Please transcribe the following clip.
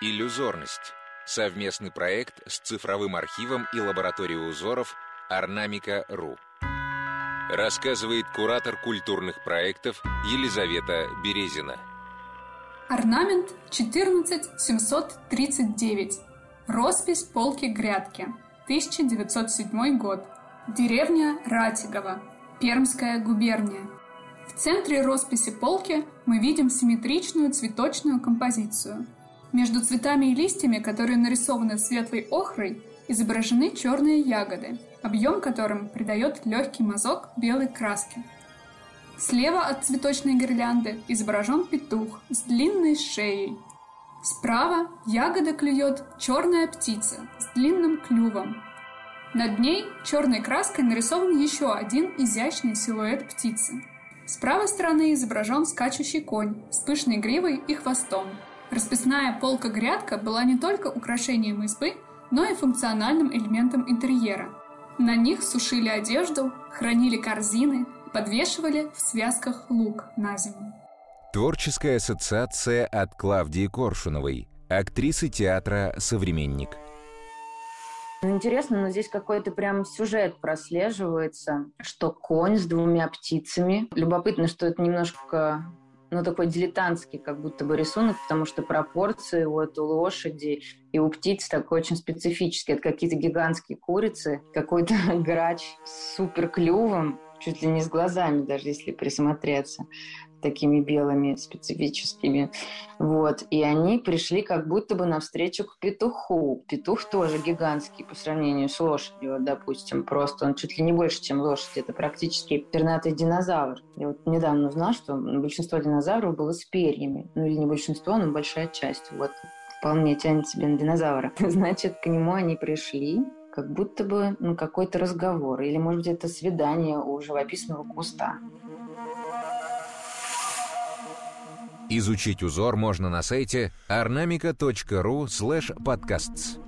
Иллюзорность. Совместный проект с цифровым архивом и лабораторией узоров Орнамика.ру. Рассказывает куратор культурных проектов Елизавета Березина. Орнамент 14739. Роспись полки грядки. 1907 год. Деревня Ратигово. Пермская губерния. В центре росписи полки мы видим симметричную цветочную композицию. Между цветами и листьями, которые нарисованы светлой охрой, изображены черные ягоды, объем которым придает легкий мазок белой краски. Слева от цветочной гирлянды изображен петух с длинной шеей. Справа ягода клюет черная птица с длинным клювом. Над ней черной краской нарисован еще один изящный силуэт птицы. С правой стороны изображен скачущий конь с пышной гривой и хвостом. Расписная полка-грядка была не только украшением избы, но и функциональным элементом интерьера. На них сушили одежду, хранили корзины, подвешивали в связках лук на зиму. Творческая ассоциация от Клавдии Коршуновой, актрисы театра «Современник». Ну, интересно, но здесь какой-то прям сюжет прослеживается, что конь с двумя птицами. Любопытно, что это немножко ну, такой дилетантский как будто бы рисунок, потому что пропорции вот у лошади и у птиц такой очень специфический. Это какие-то гигантские курицы, какой-то грач с супер клювом, чуть ли не с глазами, даже если присмотреться, такими белыми, специфическими. Вот. И они пришли как будто бы навстречу к петуху. Петух тоже гигантский по сравнению с лошадью, допустим. Просто он чуть ли не больше, чем лошадь. Это практически пернатый динозавр. Я вот недавно узнала, что большинство динозавров было с перьями. Ну или не большинство, но большая часть. Вот вполне тянет себе на динозавра. Значит, к нему они пришли, как будто бы ну, какой-то разговор, или, может быть, это свидание у живописного куста. Изучить узор можно на сайте ornamica.ru slash podcasts.